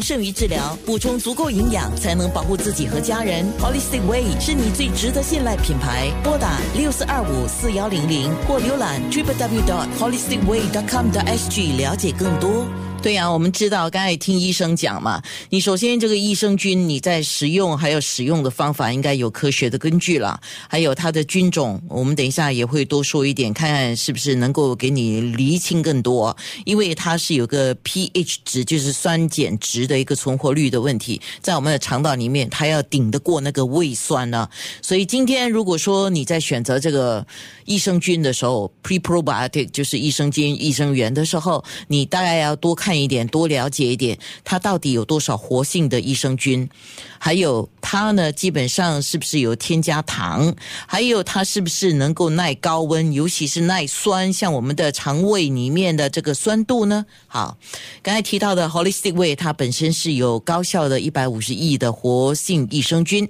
胜于治疗，补充足够营养，才能保护自己和家人。Holistic Way 是你最值得信赖品牌。拨打六四二五四幺零零或浏览 triple w dot holisticway dot com 的 SG 了解更多。对呀，我们知道，刚才听医生讲嘛，你首先这个益生菌你在食用还有使用的方法应该有科学的根据了，还有它的菌种，我们等一下也会多说一点，看看是不是能够给你厘清更多，因为它是有个 pH 值，就是酸碱值的一个存活率的问题，在我们的肠道里面，它要顶得过那个胃酸呢，所以今天如果说你在选择这个益生菌的时候，pre-probiotic 就是益生菌、益生元的时候，你大概要多看。看一点，多了解一点，它到底有多少活性的益生菌？还有它呢，基本上是不是有添加糖？还有它是不是能够耐高温，尤其是耐酸？像我们的肠胃里面的这个酸度呢？好，刚才提到的 Holistic Way，它本身是有高效的一百五十亿的活性益生菌。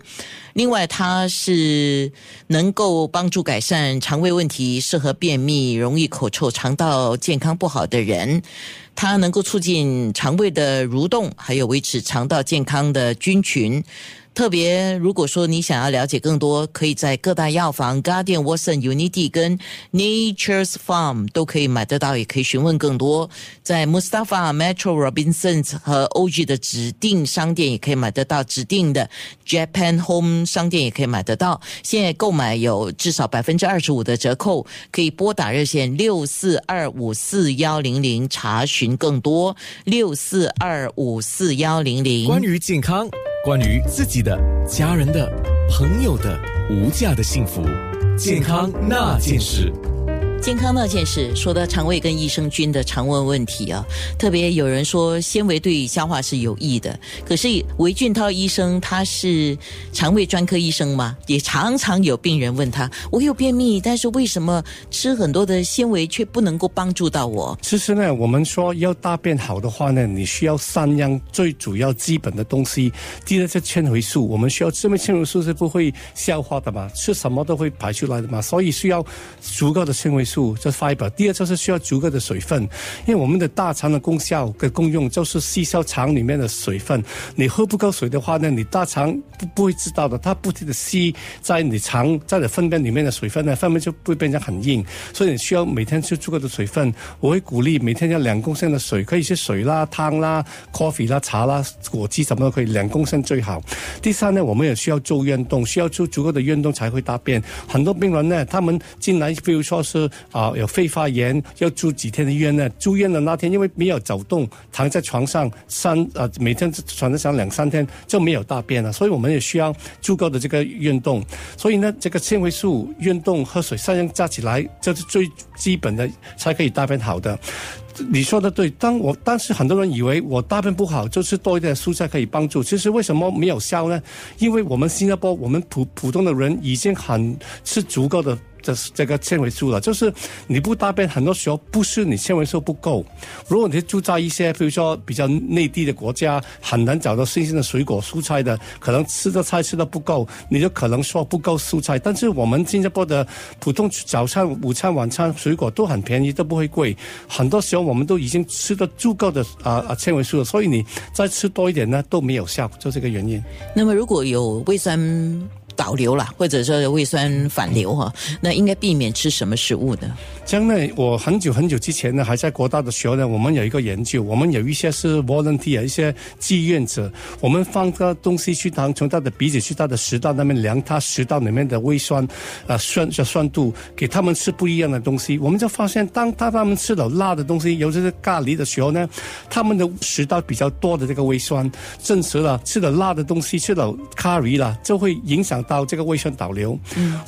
另外，它是能够帮助改善肠胃问题，适合便秘、容易口臭、肠道健康不好的人。它能够促进肠胃的蠕动，还有维持肠道健康的菌群。特别，如果说你想要了解更多，可以在各大药房、Guardian、Watson、Unity 跟 Nature's Farm 都可以买得到，也可以询问更多。在 Mustafa、Metro、Robinsons 和 OG 的指定商店也可以买得到，指定的 Japan Home 商店也可以买得到。现在购买有至少百分之二十五的折扣，可以拨打热线六四二五四幺零零查询更多。六四二五四幺零零。关于健康。关于自己的、家人的、朋友的无价的幸福，健康那件事。健康那件事，说到肠胃跟益生菌的常问问题啊，特别有人说纤维对消化是有益的，可是韦俊涛医生他是肠胃专科医生嘛，也常常有病人问他，我有便秘，但是为什么吃很多的纤维却不能够帮助到我？其实呢，我们说要大便好的话呢，你需要三样最主要基本的东西，第一个是纤维素，我们需要这么纤维素是不会消化的嘛，吃什么都会排出来的嘛，所以需要足够的纤维素。素这 fiber，第二就是需要足够的水分，因为我们的大肠的功效跟功用就是吸收肠里面的水分。你喝不够水的话呢，你大肠不不会知道的，它不停的吸在你肠在你粪便里面的水分呢，粪便就会变成很硬，所以你需要每天吃足够的水分。我会鼓励每天要两公升的水，可以是水啦、汤啦、coffee 啦、茶啦、果汁什么都可以，两公升最好。第三呢，我们也需要做运动，需要做足够的运动才会大便。很多病人呢，他们进来，比如说是。啊，有肺发炎要住几天的院呢？住院的那天，因为没有走动，躺在床上三啊，每天床在上两三天就没有大便了，所以我们也需要足够的这个运动。所以呢，这个纤维素、运动、喝水三样加起来，这是最基本的，才可以大便好的。你说的对，当我当时很多人以为我大便不好，就吃多一点蔬菜可以帮助。其实为什么没有效呢？因为我们新加坡，我们普普通的人已经很吃足够的。这是这个纤维素了，就是你不大便，很多时候不是你纤维素不够。如果你住在一些，比如说比较内地的国家，很难找到新鲜的水果蔬菜的，可能吃的菜吃的不够，你就可能说不够蔬菜。但是我们新加坡的普通早餐、午餐、晚餐水果都很便宜，都不会贵。很多时候我们都已经吃的足够的啊啊纤维素了，所以你再吃多一点呢都没有效，就这个原因。那么如果有胃酸？导流了，或者说胃酸反流哈，那应该避免吃什么食物呢？将来我很久很久之前呢，还在国大的时候呢，我们有一个研究，我们有一些是 volunteer 一些志愿者，我们放个东西去当从他的鼻子去他的食道那边量他食道里面的胃酸啊酸的酸度，给他们吃不一样的东西，我们就发现，当他他们吃了辣的东西，尤其是咖喱的时候呢，他们的食道比较多的这个胃酸，证实了吃了辣的东西，吃了咖喱了，就会影响。到这个胃酸导流，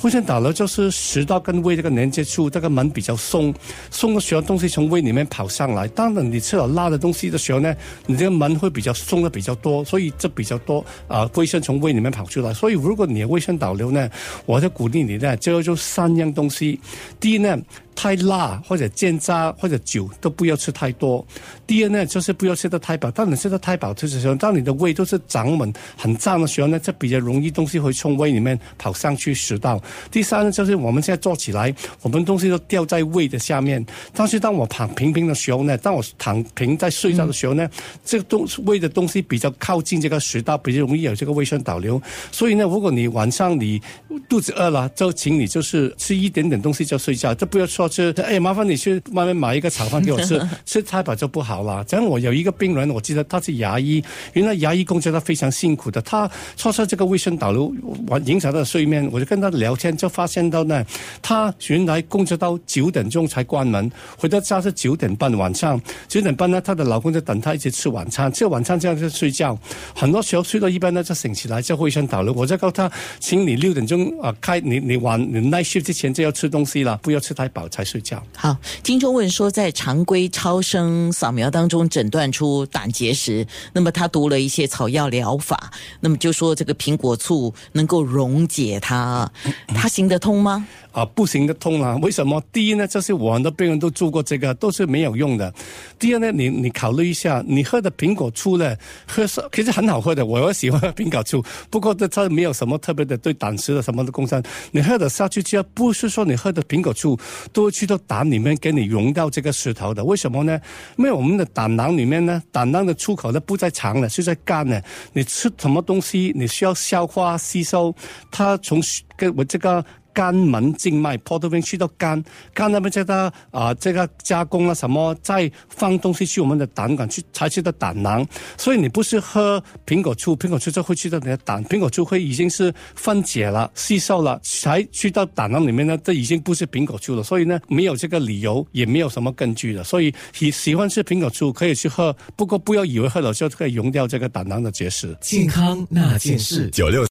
胃酸导流就是食道跟胃这个连接处，这个门比较松，松的时候东西从胃里面跑上来。当然你吃了辣的东西的时候呢，你这个门会比较松的比较多，所以这比较多啊，胃酸从胃里面跑出来。所以如果你的胃酸导流呢，我就鼓励你呢，就就三样东西。第一呢。太辣或者煎炸或者酒都不要吃太多。第二呢，就是不要吃的太饱。当你吃的太饱的时候，当你的胃都是长满很胀的时候呢，这比较容易东西会从胃里面跑上去食道。第三呢，就是我们现在坐起来，我们东西都掉在胃的下面。但是当我躺平平的时候呢，当我躺平在睡觉的时候呢，这个东胃的东西比较靠近这个食道，比较容易有这个胃酸倒流。所以呢，如果你晚上你肚子饿了，就请你就是吃一点点东西就睡觉，这不要说吃。哎，麻烦你去外面买一个炒饭给我吃，吃太饱就不好了。这样我有一个病人，我记得他是牙医，原来牙医工作他非常辛苦的，他说说这个卫生导流完影响到睡眠，我就跟他聊天，就发现到呢，他原来工作到九点钟才关门，回到家是九点半晚上，九点半呢，他的老公就等他一起吃晚餐，吃晚餐这样就睡觉，很多时候睡到一半呢就醒起来就卫生导流，我就告诉他，请你六点钟啊开你你晚你 night shift 之前就要吃东西了，不要吃太饱才睡觉。好，听众问说，在常规超声扫描当中诊断出胆结石，那么他读了一些草药疗法，那么就说这个苹果醋能够溶解它，它行得通吗？啊，不行得通啊！为什么？第一呢，就是我很多病人都做过这个，都是没有用的。第二呢，你你考虑一下，你喝的苹果醋呢，喝是其实很好喝的，我喜欢喝苹果醋。不过这它没有什么特别的对胆石的什么的功效。你喝的下去之后，不是说你喝的苹果醋都会去到胆里面给你融到这个石头的。为什么呢？因为我们的胆囊里面呢，胆囊的出口呢不在肠了，是在肝呢。你吃什么东西，你需要消化吸收，它从跟我这个。肝门静脉跑到边去到肝，肝那边这个啊，这个加工啊什么，再放东西去我们的胆管去，才去到胆囊。所以你不是喝苹果醋，苹果醋就会去到你的胆，苹果醋会已经是分解了、吸收了，才去到胆囊里面呢。这已经不是苹果醋了。所以呢，没有这个理由，也没有什么根据的。所以喜喜欢吃苹果醋可以去喝，不过不要以为喝了就可以溶掉这个胆囊的结石。健康那件事，九六。